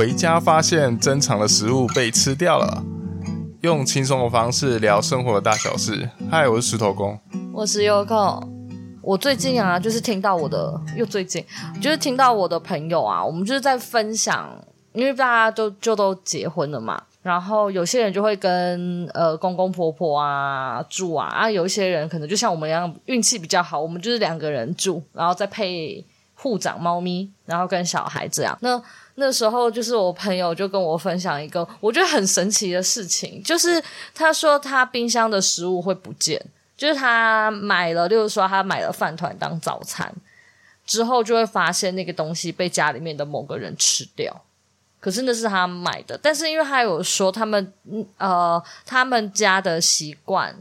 回家发现珍藏的食物被吃掉了，用轻松的方式聊生活的大小事。嗨，我是石头公，我是优酷。我最近啊，就是听到我的，又最近就是听到我的朋友啊，我们就是在分享，因为大家都就都结婚了嘛，然后有些人就会跟呃公公婆婆啊住啊，啊有一些人可能就像我们一样运气比较好，我们就是两个人住，然后再配护长猫咪，然后跟小孩这样。那那时候就是我朋友就跟我分享一个我觉得很神奇的事情，就是他说他冰箱的食物会不见，就是他买了，例如说他买了饭团当早餐之后，就会发现那个东西被家里面的某个人吃掉，可是那是他买的，但是因为他有说他们呃他们家的习惯。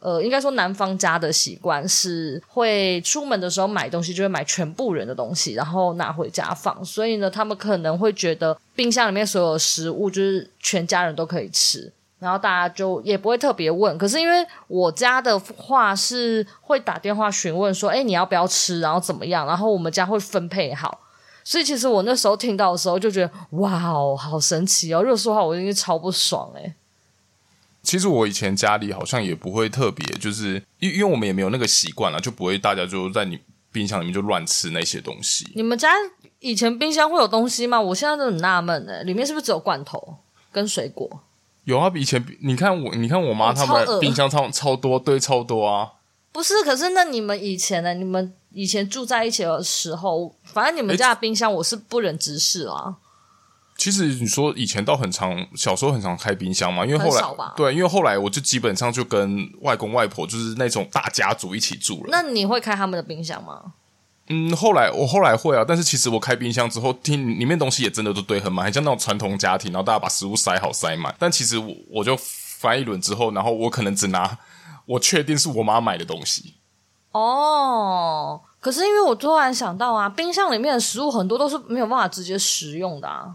呃，应该说男方家的习惯是会出门的时候买东西就会买全部人的东西，然后拿回家放。所以呢，他们可能会觉得冰箱里面所有食物就是全家人都可以吃，然后大家就也不会特别问。可是因为我家的话是会打电话询问说，诶，你要不要吃？然后怎么样？然后我们家会分配好。所以其实我那时候听到的时候就觉得，哇，好神奇哦！如果说话，我应该超不爽诶。其实我以前家里好像也不会特别，就是因因为我们也没有那个习惯了，就不会大家就在你冰箱里面就乱吃那些东西。你们家以前冰箱会有东西吗？我现在都很纳闷诶，里面是不是只有罐头跟水果？有啊，以前你看我，你看我妈他们冰箱超超多，堆超多啊。不是，可是那你们以前呢？你们以前住在一起的时候，反正你们家的冰箱我是不忍直视啊。其实你说以前倒很常，小时候很常开冰箱嘛，因为后来对，因为后来我就基本上就跟外公外婆就是那种大家族一起住了。那你会开他们的冰箱吗？嗯，后来我后来会啊，但是其实我开冰箱之后，听里面东西也真的都堆很满，很像那种传统家庭，然后大家把食物塞好塞满。但其实我我就翻一轮之后，然后我可能只拿我确定是我妈买的东西。哦，可是因为我突然想到啊，冰箱里面的食物很多都是没有办法直接食用的啊。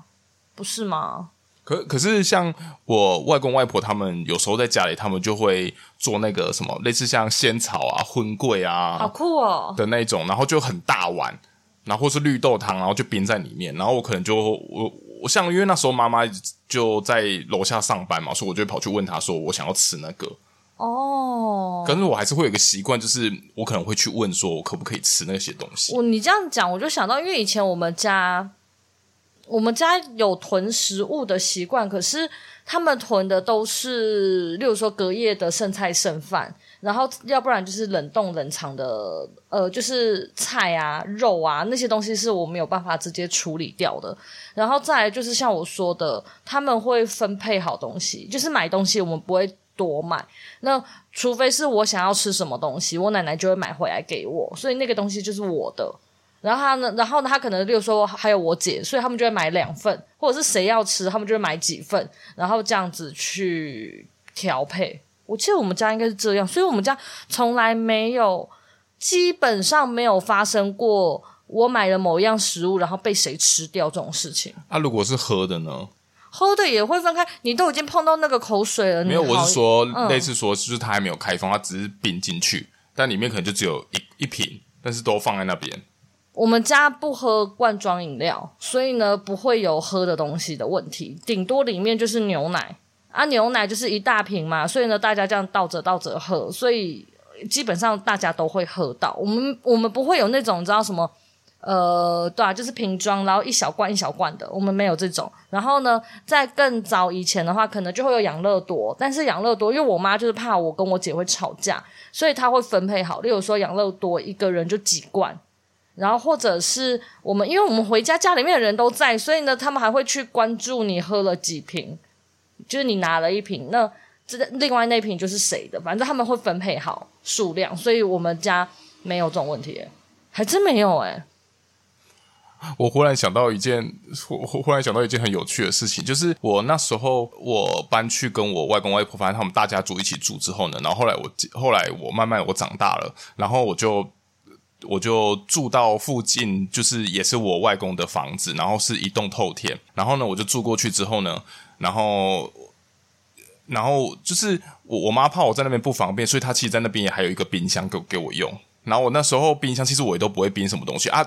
不是吗？可可是像我外公外婆他们有时候在家里，他们就会做那个什么类似像仙草啊、荤桂啊，好酷哦的那种，然后就很大碗，然后或是绿豆汤，然后就冰在里面，然后我可能就我我像因为那时候妈妈就在楼下上班嘛，所以我就跑去问她说我想要吃那个哦，可是我还是会有一个习惯，就是我可能会去问说我可不可以吃那些东西。我你这样讲，我就想到，因为以前我们家。我们家有囤食物的习惯，可是他们囤的都是，例如说隔夜的剩菜剩饭，然后要不然就是冷冻冷藏的，呃，就是菜啊、肉啊那些东西是我没有办法直接处理掉的。然后再来就是像我说的，他们会分配好东西，就是买东西我们不会多买，那除非是我想要吃什么东西，我奶奶就会买回来给我，所以那个东西就是我的。然后他呢，然后呢，他可能，例如说还有我姐，所以他们就会买两份，或者是谁要吃，他们就会买几份，然后这样子去调配。我记得我们家应该是这样，所以我们家从来没有，基本上没有发生过我买了某一样食物，然后被谁吃掉这种事情。那、啊、如果是喝的呢？喝的也会分开。你都已经碰到那个口水了，没有？我是说，嗯、类似说，就是它还没有开封，它只是冰进去，但里面可能就只有一一瓶，但是都放在那边。我们家不喝罐装饮料，所以呢不会有喝的东西的问题，顶多里面就是牛奶啊，牛奶就是一大瓶嘛，所以呢大家这样倒着倒着喝，所以基本上大家都会喝到。我们我们不会有那种你知道什么呃，对啊，就是瓶装，然后一小罐一小罐的，我们没有这种。然后呢，在更早以前的话，可能就会有养乐多，但是养乐多因为我妈就是怕我跟我姐会吵架，所以她会分配好，例如说养乐多一个人就几罐。然后或者是我们，因为我们回家家里面的人都在，所以呢，他们还会去关注你喝了几瓶，就是你拿了一瓶，那这另外那瓶就是谁的，反正他们会分配好数量，所以我们家没有这种问题，还真没有诶。我忽然想到一件，我忽然想到一件很有趣的事情，就是我那时候我搬去跟我外公外婆，反正他们大家族一起住之后呢，然后后来我后来我慢慢我长大了，然后我就。我就住到附近，就是也是我外公的房子，然后是一栋透天。然后呢，我就住过去之后呢，然后，然后就是我我妈怕我在那边不方便，所以她其实在那边也还有一个冰箱给给我用。然后我那时候冰箱其实我也都不会冰什么东西啊，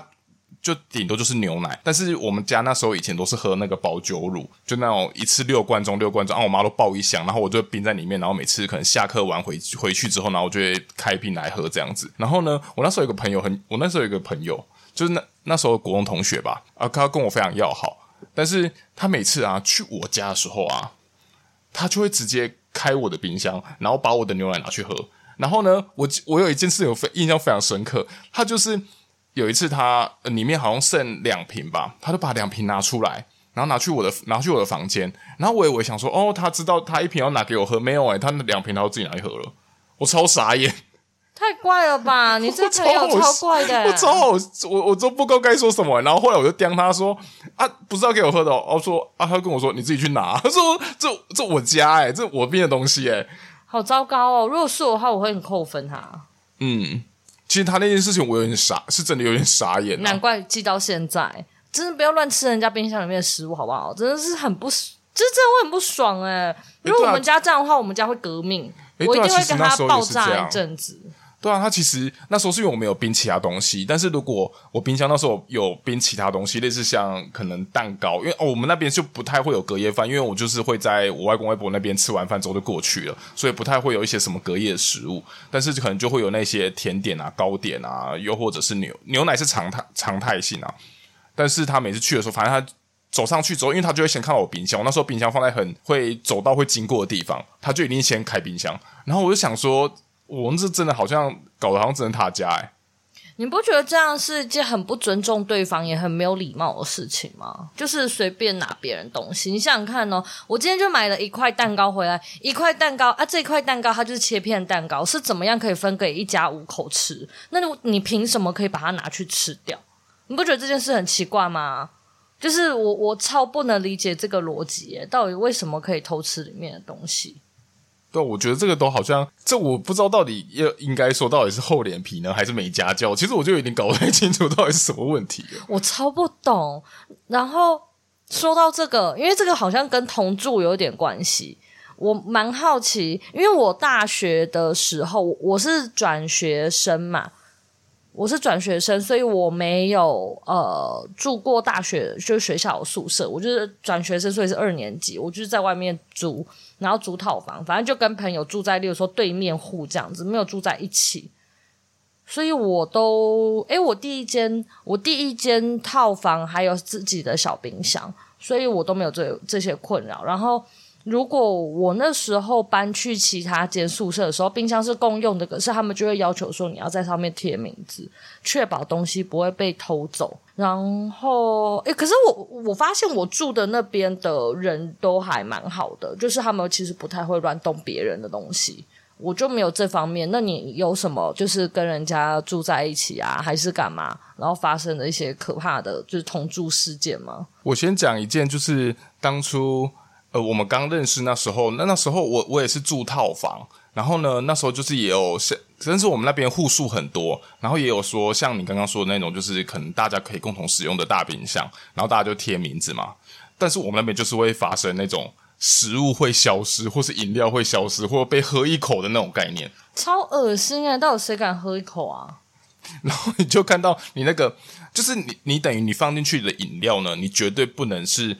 就顶多就是牛奶。但是我们家那时候以前都是喝那个保酒乳，就那种一次六罐装六罐装，啊，我妈都抱一箱，然后我就冰在里面，然后每次可能下课完回回去之后，然后我就会开瓶来喝这样子。然后呢，我那时候有个朋友很，我那时候有个朋友，就是那那时候国中同学吧，啊，他跟我非常要好，但是他每次啊去我家的时候啊，他就会直接开我的冰箱，然后把我的牛奶拿去喝。然后呢，我我有一件事有非印象非常深刻，他就是有一次他、呃、里面好像剩两瓶吧，他就把两瓶拿出来，然后拿去我的拿去我的房间，然后我以为想说哦，他知道他一瓶要拿给我喝，没有诶、欸，他那两瓶他都自己拿去喝了，我超傻眼，太怪了吧？你这朋友超怪的，我超好，我我都不知道该说什么，然后后来我就刁他说啊，不知道给我喝的，哦，我说啊，他跟我说你自己去拿，他说这这我家诶，这我冰的东西诶。好糟糕哦！如果是我的话，我会很扣分他。嗯，其实他那件事情我有点傻，是真的有点傻眼啊。难怪记到现在，真的不要乱吃人家冰箱里面的食物，好不好？真的是很不，就是真的会很不爽哎。如果我们家这样的话，我们家会革命，我一定会跟他爆炸一阵子。对啊，他其实那时候是因为我没有冰其他东西，但是如果我冰箱那时候有冰其他东西，类似像可能蛋糕，因为哦我们那边就不太会有隔夜饭，因为我就是会在我外公外婆那边吃完饭之后就过去了，所以不太会有一些什么隔夜食物，但是可能就会有那些甜点啊、糕点啊，又或者是牛牛奶是常态常态性啊。但是他每次去的时候，反正他走上去之后，因为他就会先看到我冰箱，我那时候冰箱放在很会走到会经过的地方，他就一定先开冰箱，然后我就想说。我们这真的好像搞得好像真的他家哎，你不觉得这样是一件很不尊重对方也很没有礼貌的事情吗？就是随便拿别人东西，你想想看哦，我今天就买了一块蛋糕回来，一块蛋糕啊，这一块蛋糕它就是切片蛋糕，是怎么样可以分给一家五口吃？那你凭什么可以把它拿去吃掉？你不觉得这件事很奇怪吗？就是我我超不能理解这个逻辑，到底为什么可以偷吃里面的东西？对，我觉得这个都好像，这我不知道到底要应该说到底是厚脸皮呢，还是没家教？其实我就有点搞不太清楚到底是什么问题。我超不懂。然后说到这个，因为这个好像跟同住有点关系，我蛮好奇，因为我大学的时候我是转学生嘛。我是转学生，所以我没有呃住过大学，就是学校宿舍。我就是转学生，所以是二年级，我就是在外面租，然后租套房，反正就跟朋友住在，例如说对面户这样子，没有住在一起。所以我都，诶，我第一间，我第一间套房还有自己的小冰箱，所以我都没有这这些困扰。然后。如果我那时候搬去其他间宿舍的时候，冰箱是共用的，可是他们就会要求说你要在上面贴名字，确保东西不会被偷走。然后，诶，可是我我发现我住的那边的人都还蛮好的，就是他们其实不太会乱动别人的东西，我就没有这方面。那你有什么就是跟人家住在一起啊，还是干嘛？然后发生的一些可怕的就是同住事件吗？我先讲一件，就是当初。呃，我们刚认识那时候，那那时候我我也是住套房，然后呢，那时候就是也有像，甚至我们那边户数很多，然后也有说像你刚刚说的那种，就是可能大家可以共同使用的大冰箱，然后大家就贴名字嘛。但是我们那边就是会发生那种食物会消失，或是饮料会消失，或者被喝一口的那种概念，超恶心啊！到底谁敢喝一口啊？然后你就看到你那个，就是你你等于你放进去的饮料呢，你绝对不能是。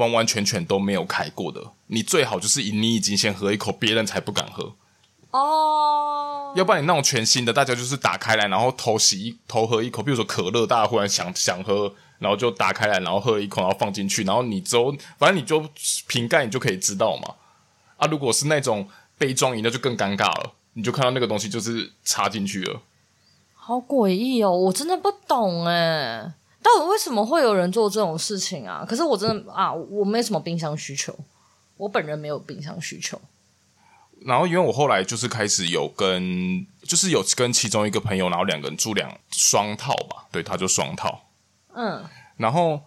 完完全全都没有开过的，你最好就是你已经先喝一口，别人才不敢喝哦。Oh. 要不然你那种全新的，大家就是打开来，然后偷洗一偷喝一口。比如说可乐，大家忽然想想喝，然后就打开来，然后喝一口，然后放进去，然后你之后反正你就瓶盖，你就可以知道嘛。啊，如果是那种杯装饮料，就更尴尬了。你就看到那个东西就是插进去了，好诡异哦！我真的不懂诶。到底为什么会有人做这种事情啊？可是我真的啊，我没什么冰箱需求，我本人没有冰箱需求。然后因为我后来就是开始有跟，就是有跟其中一个朋友，然后两个人住两双套吧，对，他就双套。嗯，然后，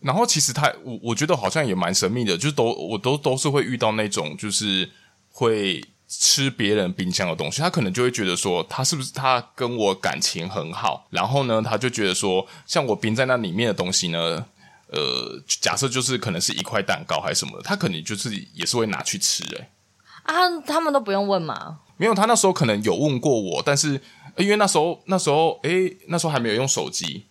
然后其实他我我觉得好像也蛮神秘的，就是都我都都是会遇到那种就是会。吃别人冰箱的东西，他可能就会觉得说，他是不是他跟我感情很好，然后呢，他就觉得说，像我冰在那里面的东西呢，呃，假设就是可能是一块蛋糕还是什么的，他可能就是也是会拿去吃诶、欸。啊，他们都不用问嘛？没有，他那时候可能有问过我，但是因为那时候那时候诶，那时候还没有用手机，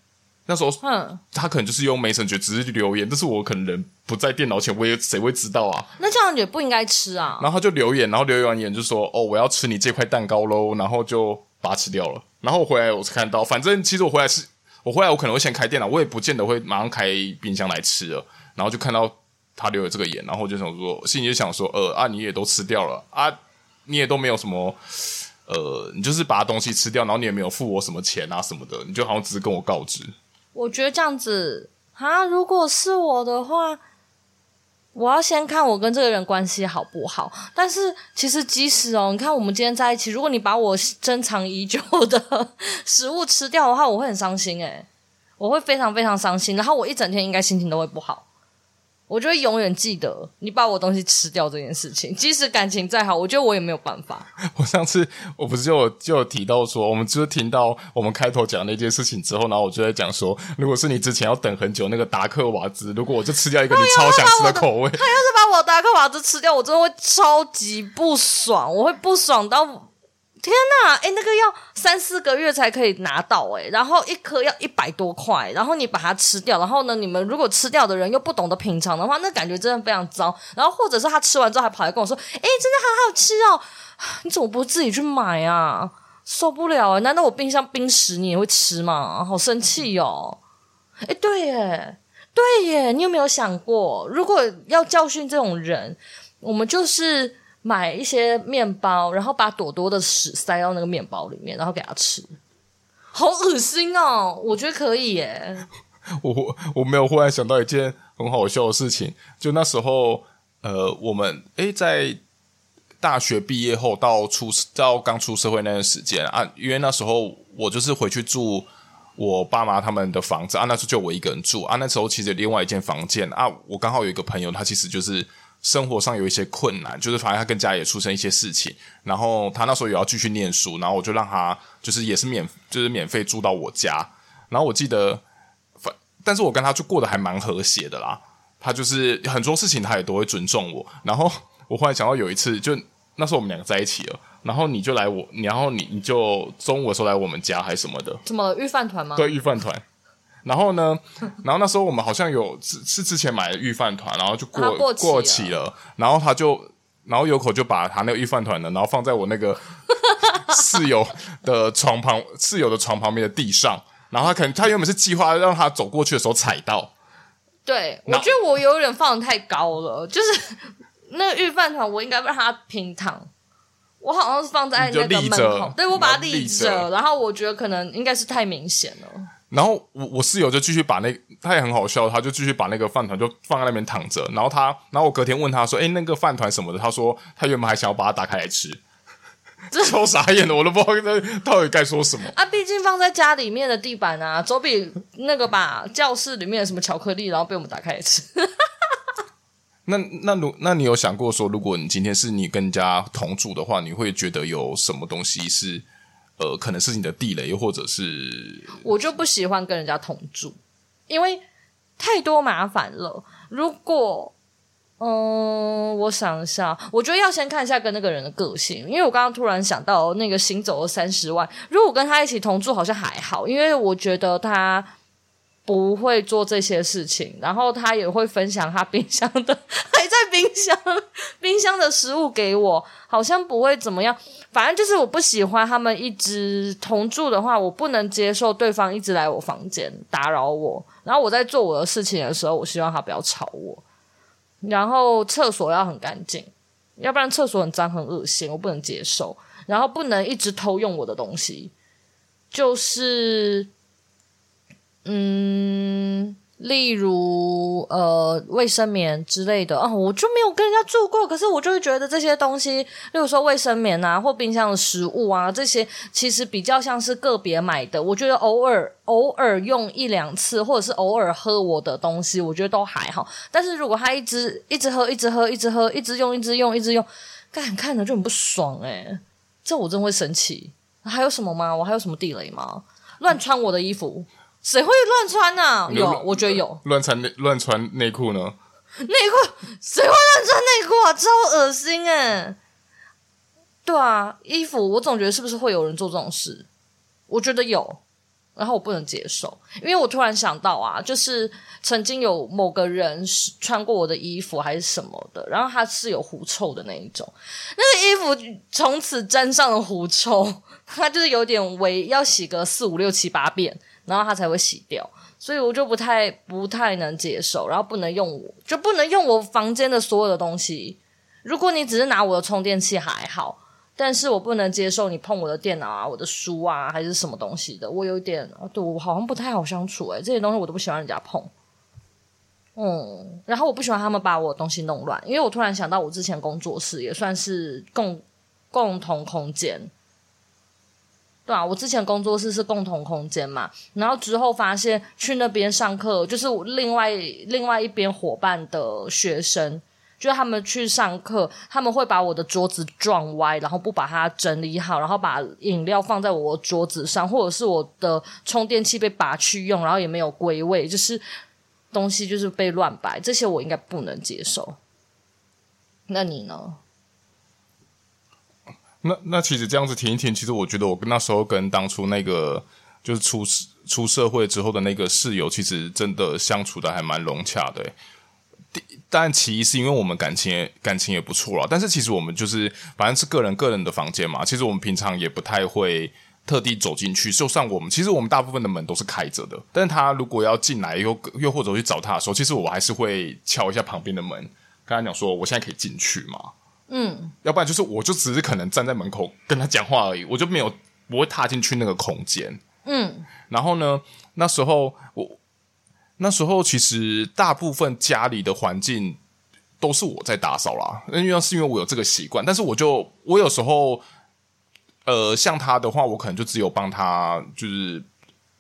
那时候，嗯，他可能就是用 Messenger 只是留言，但是我可能人不在电脑前，我也谁会知道啊？那这样也不应该吃啊。然后他就留言，然后留言完言就说：“哦，我要吃你这块蛋糕喽。”然后就把它吃掉了。然后我回来，我看到，反正其实我回来是，我回来我可能会先开电脑，我也不见得会马上开冰箱来吃了。然后就看到他留了这个言，然后我就想说，心里就想说：“呃啊，你也都吃掉了啊。”你也都没有什么，呃，你就是把东西吃掉，然后你也没有付我什么钱啊什么的，你就好像只是跟我告知。我觉得这样子啊，如果是我的话，我要先看我跟这个人关系好不好。但是其实即使哦，你看我们今天在一起，如果你把我珍藏已久的 食物吃掉的话，我会很伤心诶，我会非常非常伤心，然后我一整天应该心情都会不好。我就会永远记得你把我东西吃掉这件事情，即使感情再好，我觉得我也没有办法。我上次我不是就有就有提到说，我们就是听到我们开头讲那件事情之后，然后我就在讲说，如果是你之前要等很久那个达克瓦兹，如果我就吃掉一个你超想吃的口味，他要是把我达克瓦兹吃掉，我真的会超级不爽，我会不爽到。天呐，诶、那个要三四个月才可以拿到诶、然后一颗要一百多块，然后你把它吃掉，然后呢，你们如果吃掉的人又不懂得品尝的话，那感觉真的非常糟。然后或者是他吃完之后还跑来跟我说：“诶、真的好好吃哦，你怎么不自己去买啊？受不了诶难道我冰箱冰食你也会吃吗？好生气哦！诶、对耶，对耶，你有没有想过，如果要教训这种人，我们就是。买一些面包，然后把朵朵的屎塞到那个面包里面，然后给他吃，好恶心哦！我觉得可以耶。我我没有忽然想到一件很好笑的事情，就那时候，呃，我们诶在大学毕业后到出到刚出社会那段时间啊，因为那时候我就是回去住我爸妈他们的房子啊，那时候就我一个人住啊，那时候其实另外一间房间啊，我刚好有一个朋友，他其实就是。生活上有一些困难，就是反正他跟家里也出生一些事情，然后他那时候也要继续念书，然后我就让他就是也是免就是免费住到我家，然后我记得反，但是我跟他就过得还蛮和谐的啦，他就是很多事情他也都会尊重我，然后我忽然想到有一次，就那时候我们两个在一起了，然后你就来我，然后你你就中午的时候来我们家还是什么的，什么预饭团吗？对，预饭团。然后呢，然后那时候我们好像有是是之前买的御饭团，然后就过过期，过期了。然后他就，然后有口就把他那个御饭团的，然后放在我那个 室友的床旁，室友的床旁边的地上。然后他可能他原本是计划让他走过去的时候踩到。对，我觉得我有点放的太高了，就是 那个御饭团，我应该让他平躺。我好像是放在那个门口，对，我把它立着。然后我觉得可能应该是太明显了。然后我我室友就继续把那他也很好笑，他就继续把那个饭团就放在那边躺着。然后他，然后我隔天问他说：“哎，那个饭团什么的？”他说他原本还想要把它打开来吃，超傻眼的，我都不知道这到底该说什么啊！毕竟放在家里面的地板啊，总比那个把教室里面的什么巧克力，然后被我们打开来吃。那那如那你有想过说，如果你今天是你跟人家同住的话，你会觉得有什么东西是？呃，可能是你的地雷，或者是我就不喜欢跟人家同住，因为太多麻烦了。如果嗯，我想一下，我觉得要先看一下跟那个人的个性，因为我刚刚突然想到那个行走的三十万，如果跟他一起同住好像还好，因为我觉得他不会做这些事情，然后他也会分享他冰箱的 还在冰箱冰箱的食物给我，好像不会怎么样。反正就是我不喜欢他们一直同住的话，我不能接受对方一直来我房间打扰我。然后我在做我的事情的时候，我希望他不要吵我。然后厕所要很干净，要不然厕所很脏很恶心，我不能接受。然后不能一直偷用我的东西，就是嗯。例如，呃，卫生棉之类的啊，我就没有跟人家住过，可是我就会觉得这些东西，例如说卫生棉啊，或冰箱的食物啊，这些其实比较像是个别买的。我觉得偶尔偶尔用一两次，或者是偶尔喝我的东西，我觉得都还好。但是如果他一直一直喝，一直喝，一直喝，一直用，一直用，一直用，干看着就很不爽诶，这我真会生气。还有什么吗？我还有什么地雷吗？乱穿我的衣服。谁会乱穿呢、啊？有，我觉得有乱穿内乱穿内裤呢。内裤谁会乱穿内裤啊？超恶心哎、欸。对啊，衣服我总觉得是不是会有人做这种事？我觉得有，然后我不能接受，因为我突然想到啊，就是曾经有某个人是穿过我的衣服还是什么的，然后他是有狐臭的那一种，那个衣服从此沾上了狐臭，他就是有点微要洗个四五六七八遍，然后他才会洗掉，所以我就不太不太能接受，然后不能用我就不能用我房间的所有的东西，如果你只是拿我的充电器还好。但是我不能接受你碰我的电脑啊，我的书啊，还是什么东西的，我有点，对，我好像不太好相处诶、欸，这些东西我都不喜欢人家碰。嗯，然后我不喜欢他们把我的东西弄乱，因为我突然想到，我之前工作室也算是共共同空间，对啊，我之前工作室是共同空间嘛，然后之后发现去那边上课，就是另外另外一边伙伴的学生。就他们去上课，他们会把我的桌子撞歪，然后不把它整理好，然后把饮料放在我桌子上，或者是我的充电器被拔去用，然后也没有归位，就是东西就是被乱摆，这些我应该不能接受。那你呢？那那其实这样子听一听，其实我觉得我跟那时候跟当初那个就是出出社会之后的那个室友，其实真的相处的还蛮融洽的。但其一是因为我们感情感情也不错啦，但是其实我们就是反正是个人个人的房间嘛，其实我们平常也不太会特地走进去。就算我们其实我们大部分的门都是开着的，但是他如果要进来又又或者去找他的时候，其实我还是会敲一下旁边的门，跟他讲说我现在可以进去吗？嗯，要不然就是我就只是可能站在门口跟他讲话而已，我就没有不会踏进去那个空间。嗯，然后呢，那时候我。那时候其实大部分家里的环境都是我在打扫啦，因为是因为我有这个习惯。但是我就我有时候，呃，像他的话，我可能就只有帮他，就是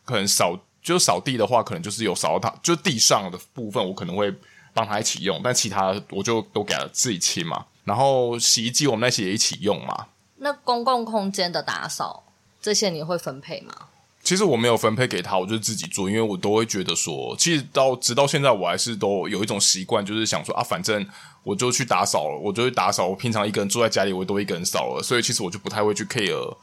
可能扫，就是扫地的话，可能就是有扫到他，就是地上的部分，我可能会帮他一起用，但其他我就都给他自己清嘛。然后洗衣机我们那些也一起用嘛。那公共空间的打扫这些你会分配吗？其实我没有分配给他，我就自己做，因为我都会觉得说，其实到直到现在，我还是都有一种习惯，就是想说啊，反正我就去打扫了，我就去打扫。我平常一个人住在家里，我都一个人扫了，所以其实我就不太会去 care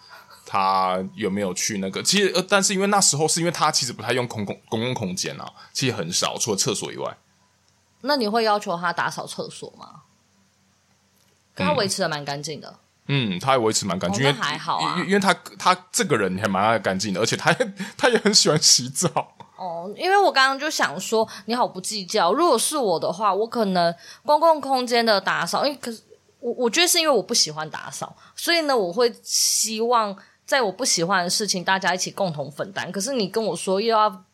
他有没有去那个。其实，呃，但是因为那时候是因为他其实不太用公共公共空间啊，其实很少，除了厕所以外。那你会要求他打扫厕所吗？他维持的蛮干净的。嗯嗯，他还维持蛮干净，因为还好啊，因为他他这个人还蛮爱干净的，而且他也他也很喜欢洗澡。哦，因为我刚刚就想说，你好不计较。如果是我的话，我可能公共空间的打扫，因为可是我我觉得是因为我不喜欢打扫，所以呢，我会希望在我不喜欢的事情，大家一起共同分担。可是你跟我说又要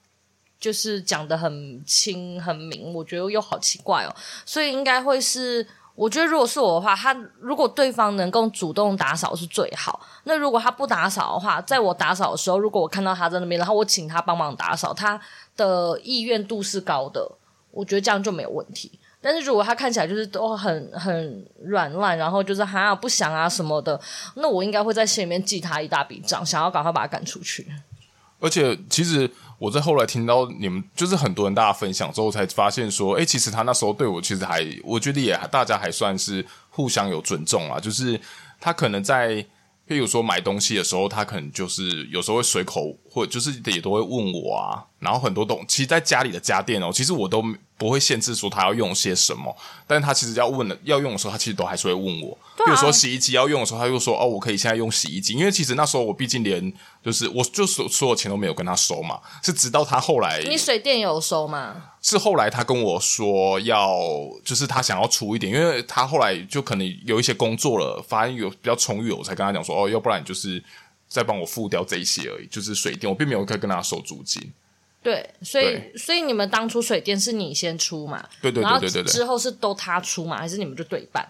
就是讲的很清很明，我觉得又好奇怪哦，所以应该会是。我觉得如果是我的话，他如果对方能够主动打扫是最好。那如果他不打扫的话，在我打扫的时候，如果我看到他在那边，然后我请他帮忙打扫，他的意愿度是高的，我觉得这样就没有问题。但是如果他看起来就是都很很软烂，然后就是好像不想啊什么的，那我应该会在心里面记他一大笔账，想要赶快把他赶出去。而且其实。我在后来听到你们就是很多人大家分享之后，才发现说，哎，其实他那时候对我其实还，我觉得也大家还算是互相有尊重啊。就是他可能在，譬如说买东西的时候，他可能就是有时候会随口，或者就是也都会问我啊。然后很多东，其实在家里的家电哦，其实我都。不会限制说他要用些什么，但是他其实要问的要用的时候，他其实都还是会问我。比如说洗衣机要用的时候，他就说：“哦，我可以现在用洗衣机。”因为其实那时候我毕竟连就是我就所所有钱都没有跟他收嘛，是直到他后来。你水电有收吗？是后来他跟我说要，就是他想要出一点，因为他后来就可能有一些工作了，发现有比较充裕，我才跟他讲说：“哦，要不然你就是再帮我付掉这一些而已，就是水电，我并没有可以跟他收租金。”对，所以所以你们当初水电是你先出嘛？对对对对对对。之后是都他出嘛？还是你们就对半？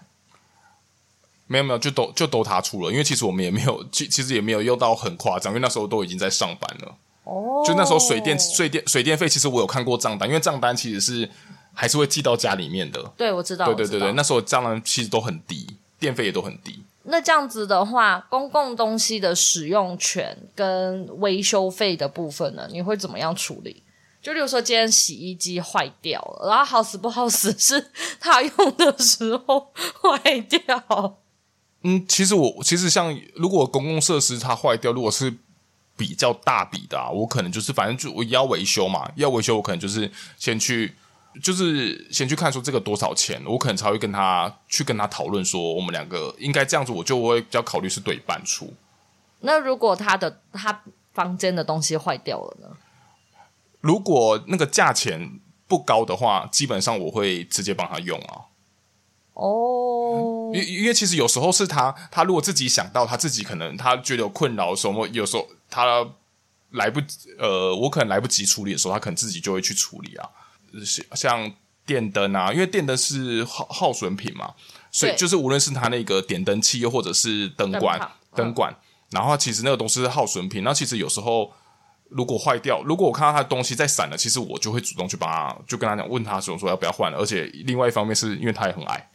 没有没有，就都就都他出了。因为其实我们也没有，其其实也没有用到很夸张，因为那时候都已经在上班了。哦。就那时候水电水电水电费，其实我有看过账单，因为账单其实是还是会寄到家里面的。对，我知道。对对对对，那时候账单其实都很低，电费也都很低。那这样子的话，公共东西的使用权跟维修费的部分呢，你会怎么样处理？就比如说，今天洗衣机坏掉了，然后好死不好死是他用的时候坏掉。嗯，其实我其实像如果公共设施它坏掉，如果是比较大笔的啊，我可能就是反正就我要维修嘛，要维修我可能就是先去，就是先去看说这个多少钱，我可能才会跟他去跟他讨论说我们两个应该这样子，我就会比较考虑是对半出。那如果他的他房间的东西坏掉了呢？如果那个价钱不高的话，基本上我会直接帮他用啊。哦，因因为其实有时候是他，他如果自己想到他自己可能他觉得有困扰的时候，有时候他来不及，呃，我可能来不及处理的时候，他可能自己就会去处理啊。像电灯啊，因为电灯是耗耗损品嘛，所以就是无论是他那个点灯器，又或者是灯管、灯，管，然后其实那个东西是耗损品。那其实有时候如果坏掉，如果我看到他的东西在闪了，其实我就会主动去帮他，就跟他讲，问他说说要不要换了。而且另外一方面是因为他也很矮。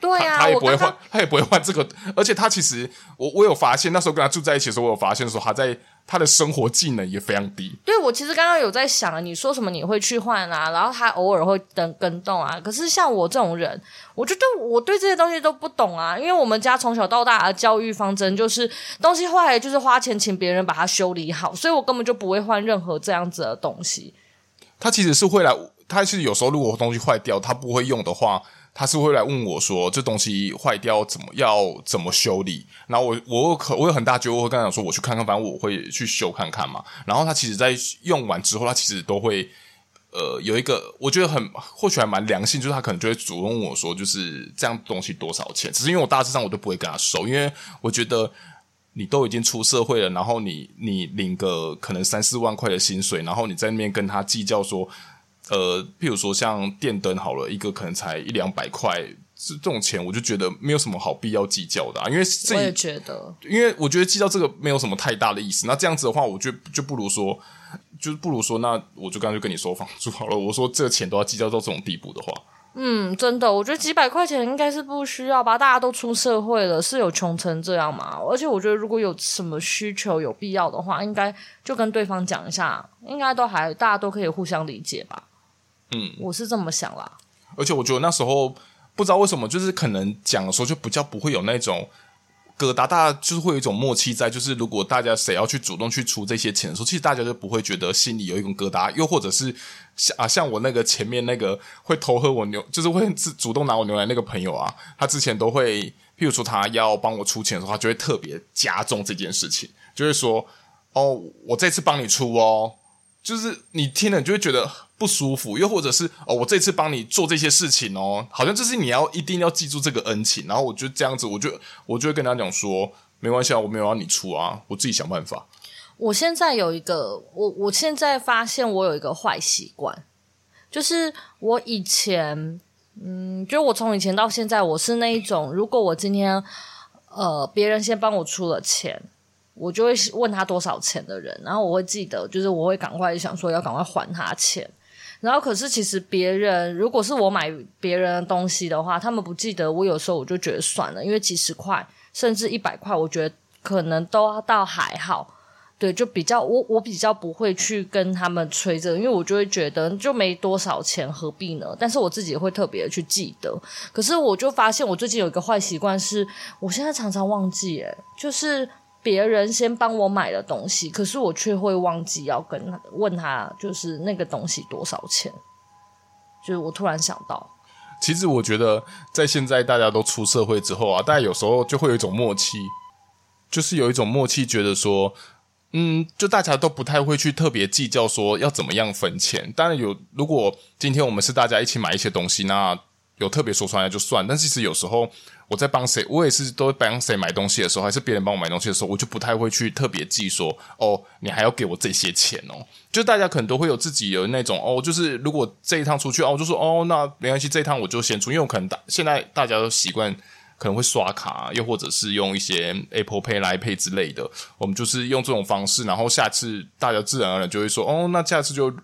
对呀、啊，他也不会换，他也不会换这个。而且他其实，我我有发现，那时候跟他住在一起的时候，我有发现说他在他的生活技能也非常低。对，我其实刚刚有在想，你说什么你会去换啊，然后他偶尔会跟跟动啊。可是像我这种人，我觉得我对这些东西都不懂啊。因为我们家从小到大的教育方针就是东西坏了就是花钱请别人把它修理好，所以我根本就不会换任何这样子的东西。他其实是会来，他其实有时候如果东西坏掉，他不会用的话。他是会来问我说：“这东西坏掉怎么要怎么修理？”然后我我可我有很大觉悟，我会跟他讲说：“我去看看，反正我会去修看看嘛。”然后他其实，在用完之后，他其实都会呃有一个我觉得很或许还蛮良心，就是他可能就会主动问我说：“就是这样东西多少钱？”只是因为我大致上我都不会跟他收，因为我觉得你都已经出社会了，然后你你领个可能三四万块的薪水，然后你在那边跟他计较说。呃，譬如说像电灯好了，一个可能才一两百块，这这种钱我就觉得没有什么好必要计较的啊，因为这我也觉得，因为我觉得计较这个没有什么太大的意思。那这样子的话，我就就不如说，就是不如说，那我就干脆跟你收房租好了。我说这个钱都要计较到这种地步的话，嗯，真的，我觉得几百块钱应该是不需要吧？大家都出社会了，是有穷成这样吗？而且我觉得如果有什么需求有必要的话，应该就跟对方讲一下，应该都还大家都可以互相理解吧。嗯，我是这么想啦。而且我觉得那时候不知道为什么，就是可能讲的时候就比较不会有那种疙瘩，大家就是会有一种默契在。就是如果大家谁要去主动去出这些钱的时候，其实大家就不会觉得心里有一种疙瘩。又或者是像啊，像我那个前面那个会偷喝我牛，就是会自主动拿我牛奶那个朋友啊，他之前都会，譬如说他要帮我出钱的时候，他就会特别加重这件事情，就会说哦，我这次帮你出哦。就是你听了，你就会觉得不舒服，又或者是哦，我这次帮你做这些事情哦，好像就是你要一定要记住这个恩情，然后我就这样子，我就我就会跟他讲说，没关系啊，我没有让你出啊，我自己想办法。我现在有一个，我我现在发现我有一个坏习惯，就是我以前，嗯，就我从以前到现在，我是那一种，如果我今天呃别人先帮我出了钱。我就会问他多少钱的人，然后我会记得，就是我会赶快想说要赶快还他钱。然后可是其实别人如果是我买别人的东西的话，他们不记得，我有时候我就觉得算了，因为几十块甚至一百块，我觉得可能都倒还好。对，就比较我我比较不会去跟他们催着，因为我就会觉得就没多少钱，何必呢？但是我自己会特别去记得。可是我就发现我最近有一个坏习惯是，我现在常常忘记，诶，就是。别人先帮我买了东西，可是我却会忘记要跟他问他，就是那个东西多少钱。就是我突然想到，其实我觉得在现在大家都出社会之后啊，大家有时候就会有一种默契，就是有一种默契，觉得说，嗯，就大家都不太会去特别计较说要怎么样分钱。当然有，如果今天我们是大家一起买一些东西，那有特别说出来就算。但其实有时候。我在帮谁，我也是都会帮谁买东西的时候，还是别人帮我买东西的时候，我就不太会去特别记说，哦，你还要给我这些钱哦。就大家可能都会有自己有那种哦，就是如果这一趟出去哦，我就说哦，那没关系，这一趟我就先出，因为我可能大现在大家都习惯可能会刷卡，又或者是用一些 Apple Pay、Line Pay 之类的，我们就是用这种方式，然后下次大家自然而然就会说哦，那下次就。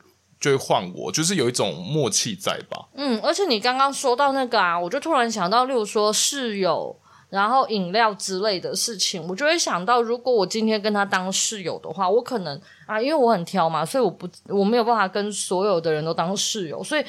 就会换我，就是有一种默契在吧。嗯，而且你刚刚说到那个啊，我就突然想到，例如说室友，然后饮料之类的事情，我就会想到，如果我今天跟他当室友的话，我可能啊，因为我很挑嘛，所以我不我没有办法跟所有的人都当室友，所以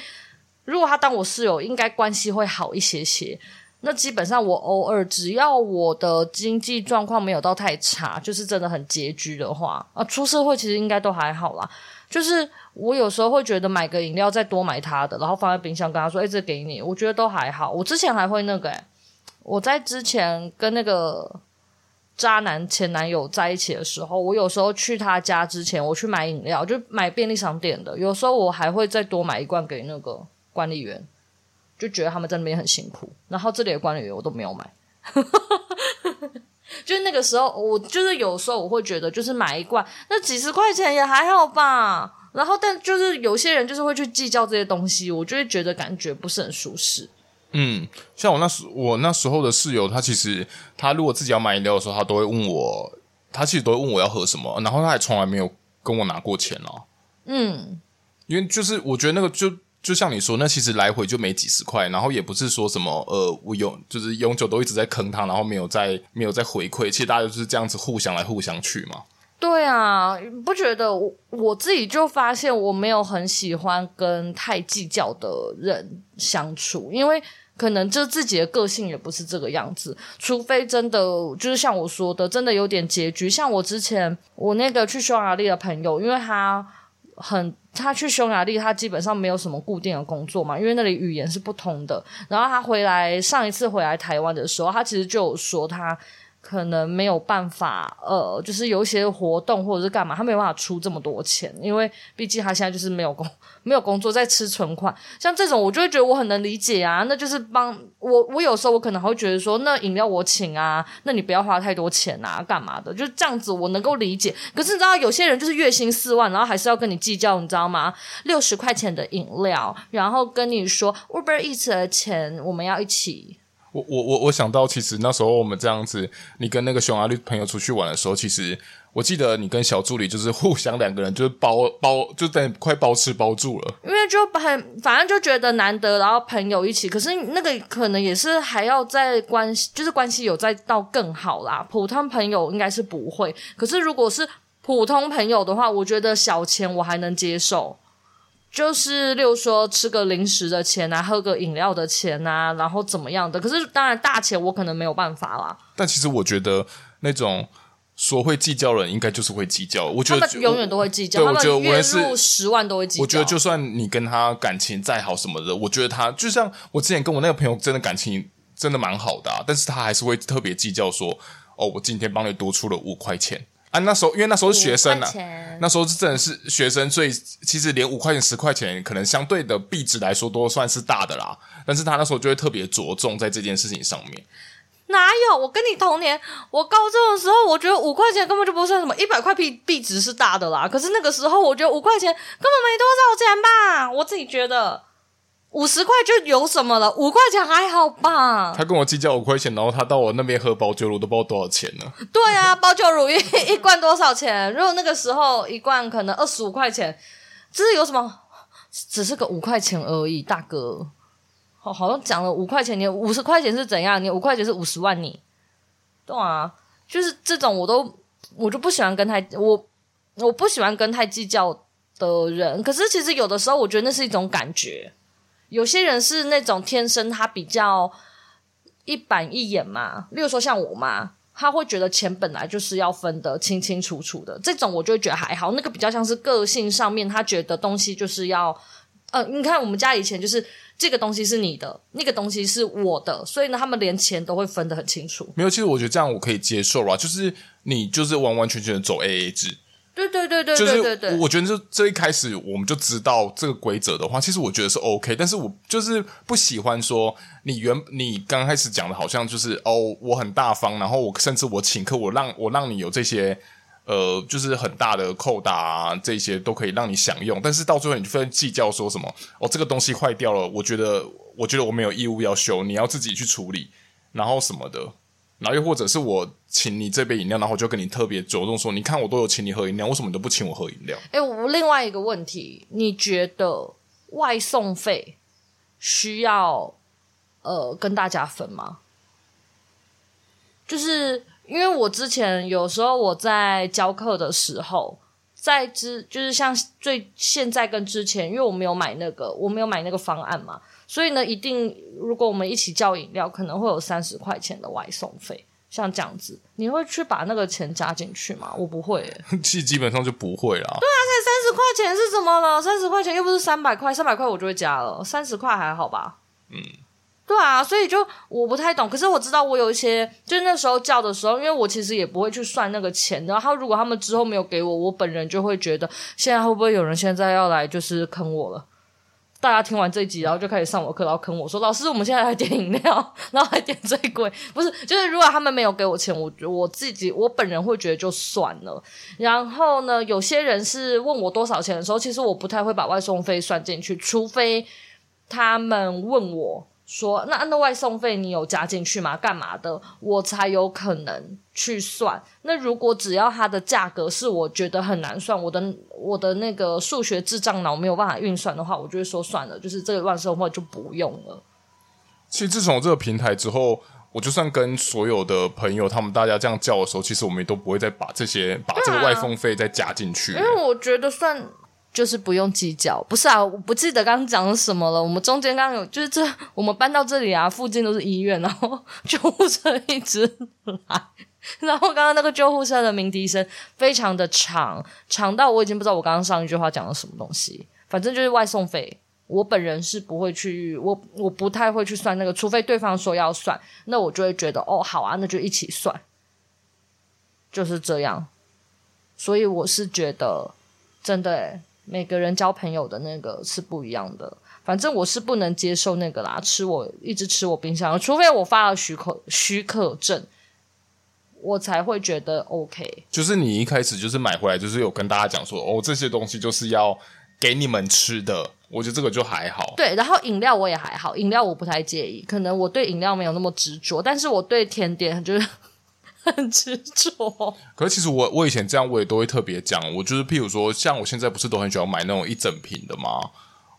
如果他当我室友，应该关系会好一些些。那基本上我偶尔只要我的经济状况没有到太差，就是真的很拮据的话，啊，出社会其实应该都还好啦。就是我有时候会觉得买个饮料再多买他的，然后放在冰箱跟他说：“哎，这给你。”我觉得都还好。我之前还会那个，哎，我在之前跟那个渣男前男友在一起的时候，我有时候去他家之前，我去买饮料，就买便利商店的，有时候我还会再多买一罐给那个管理员。就觉得他们在那边很辛苦，然后这里的管理员我都没有买，就是那个时候，我就是有时候我会觉得，就是买一罐那几十块钱也还好吧。然后，但就是有些人就是会去计较这些东西，我就会觉得感觉不是很舒适。嗯，像我那时我那时候的室友，他其实他如果自己要买饮料的时候，他都会问我，他其实都会问我要喝什么，然后他还从来没有跟我拿过钱哦。嗯，因为就是我觉得那个就。就像你说，那其实来回就没几十块，然后也不是说什么呃，我永就是永久都一直在坑他，然后没有在没有在回馈，其实大家就是这样子互相来互相去嘛。对啊，不觉得我我自己就发现我没有很喜欢跟太计较的人相处，因为可能就自己的个性也不是这个样子，除非真的就是像我说的，真的有点拮据。像我之前我那个去匈牙利的朋友，因为他很。他去匈牙利，他基本上没有什么固定的工作嘛，因为那里语言是不通的。然后他回来，上一次回来台湾的时候，他其实就有说他。可能没有办法，呃，就是有一些活动或者是干嘛，他没有办法出这么多钱，因为毕竟他现在就是没有工，没有工作，在吃存款。像这种，我就会觉得我很能理解啊，那就是帮我，我有时候我可能还会觉得说，那饮料我请啊，那你不要花太多钱啊，干嘛的？就是这样子，我能够理解。可是你知道，有些人就是月薪四万，然后还是要跟你计较，你知道吗？六十块钱的饮料，然后跟你说 Uber Eats 的钱，我们要一起。我我我我想到，其实那时候我们这样子，你跟那个匈牙利朋友出去玩的时候，其实我记得你跟小助理就是互相两个人就是包包，就等快包吃包住了。因为就很反正就觉得难得，然后朋友一起，可是那个可能也是还要在关系，就是关系有再到更好啦。普通朋友应该是不会，可是如果是普通朋友的话，我觉得小钱我还能接受。就是，例如说吃个零食的钱啊，喝个饮料的钱啊，然后怎么样的？可是当然大钱我可能没有办法啦。但其实我觉得那种说会计较的人，应该就是会计较。我觉得他们永远都会计较，我觉得月入十万都会计较。我觉得就算你跟他感情再好什么的，我觉得他就像我之前跟我那个朋友真的感情真的蛮好的啊，但是他还是会特别计较说，哦，我今天帮你多出了五块钱。啊，那时候因为那时候是学生啊，那时候是真的是学生，所以其实连五块钱、十块钱，可能相对的币值来说都算是大的啦。但是他那时候就会特别着重在这件事情上面。哪有？我跟你同年，我高中的时候，我觉得五块钱根本就不算什么，一百块币币值是大的啦。可是那个时候，我觉得五块钱根本没多少钱吧，我自己觉得。五十块就有什么了？五块钱还好吧？他跟我计较五块钱，然后他到我那边喝保酒乳都不知道多少钱呢？对啊，保酒乳一 一罐多少钱？如果那个时候一罐可能二十五块钱，这是有什么？只是个五块钱而已，大哥。好，好像讲了五块钱，你五十块钱是怎样？你五块钱是五十万，你对啊？就是这种，我都我就不喜欢跟他我我不喜欢跟太计较的人。可是其实有的时候，我觉得那是一种感觉。有些人是那种天生他比较一板一眼嘛，例如说像我妈，她会觉得钱本来就是要分得清清楚楚的，这种我就会觉得还好。那个比较像是个性上面，她觉得东西就是要，呃，你看我们家以前就是这个东西是你的，那个东西是我的，所以呢，他们连钱都会分得很清楚。没有，其实我觉得这样我可以接受啊，就是你就是完完全全的走 AA 制。对对对对，就是我觉得这这一开始我们就知道这个规则的话，其实我觉得是 OK。但是我就是不喜欢说你原你刚开始讲的，好像就是哦，我很大方，然后我甚至我请客，我让我让你有这些呃，就是很大的扣打啊，这些都可以让你享用。但是到最后你就非常计较说什么哦，这个东西坏掉了，我觉得我觉得我没有义务要修，你要自己去处理，然后什么的。然后又或者是我请你这杯饮料，然后我就跟你特别着重说，你看我都有请你喝饮料，为什么你都不请我喝饮料？哎，我另外一个问题，你觉得外送费需要呃跟大家分吗？就是因为我之前有时候我在教课的时候，在之就是像最现在跟之前，因为我没有买那个，我没有买那个方案嘛，所以呢，一定如果我们一起叫饮料，可能会有三十块钱的外送费。像这样子，你会去把那个钱加进去吗？我不会、欸，其实基本上就不会啦。对啊，才三十块钱是怎么了？三十块钱又不是三百块，三百块我就会加了，三十块还好吧？嗯，对啊，所以就我不太懂。可是我知道我有一些，就是那时候叫的时候，因为我其实也不会去算那个钱。然后如果他们之后没有给我，我本人就会觉得，现在会不会有人现在要来就是坑我了？大家听完这一集，然后就开始上我课，然后坑我说：“老师，我们现在来点饮料，然后还点最贵，不是？就是如果他们没有给我钱，我我自己我本人会觉得就算了。然后呢，有些人是问我多少钱的时候，其实我不太会把外送费算进去，除非他们问我。”说那那外送费你有加进去吗？干嘛的？我才有可能去算。那如果只要它的价格是我觉得很难算，我的我的那个数学智障脑没有办法运算的话，我就会说算了，就是这个外送费就不用了。其实自从这个平台之后，我就算跟所有的朋友他们大家这样叫的时候，其实我们也都不会再把这些把这个外送费再加进去，因为我觉得算。就是不用计较，不是啊？我不记得刚刚讲的什么了。我们中间刚刚有，就是这我们搬到这里啊，附近都是医院，然 后救护车一直来，然后刚刚那个救护车的鸣笛声非常的长，长到我已经不知道我刚刚上一句话讲了什么东西。反正就是外送费，我本人是不会去，我我不太会去算那个，除非对方说要算，那我就会觉得哦，好啊，那就一起算，就是这样。所以我是觉得真的每个人交朋友的那个是不一样的，反正我是不能接受那个啦，吃我一直吃我冰箱，除非我发了许可许可证，我才会觉得 OK。就是你一开始就是买回来，就是有跟大家讲说，哦，这些东西就是要给你们吃的，我觉得这个就还好。对，然后饮料我也还好，饮料我不太介意，可能我对饮料没有那么执着，但是我对甜点就是。很执着，可是其实我我以前这样我也都会特别讲，我就是譬如说，像我现在不是都很喜欢买那种一整瓶的吗？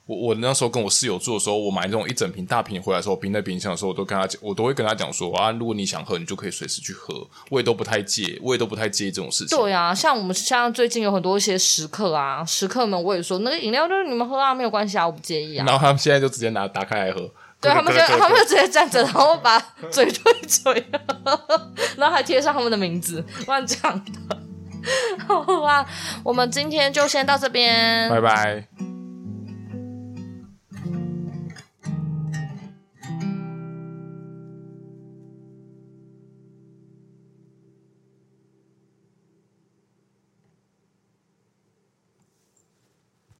我我那时候跟我室友住的时候，我买那种一整瓶大瓶回来的时候，冰在冰箱的时候，我都跟他讲，我都会跟他讲说啊，如果你想喝，你就可以随时去喝，我也都不太介，我也都不太介意这种事情。对啊，像我们像最近有很多一些食客啊，食客们我也说那个饮料就是你们喝啊，没有关系啊，我不介意啊。然后他们现在就直接拿打开来喝。对他们就他们就直接站着，然后把嘴对嘴，然后还贴上他们的名字，乱讲的。好吧，我们今天就先到这边，拜拜。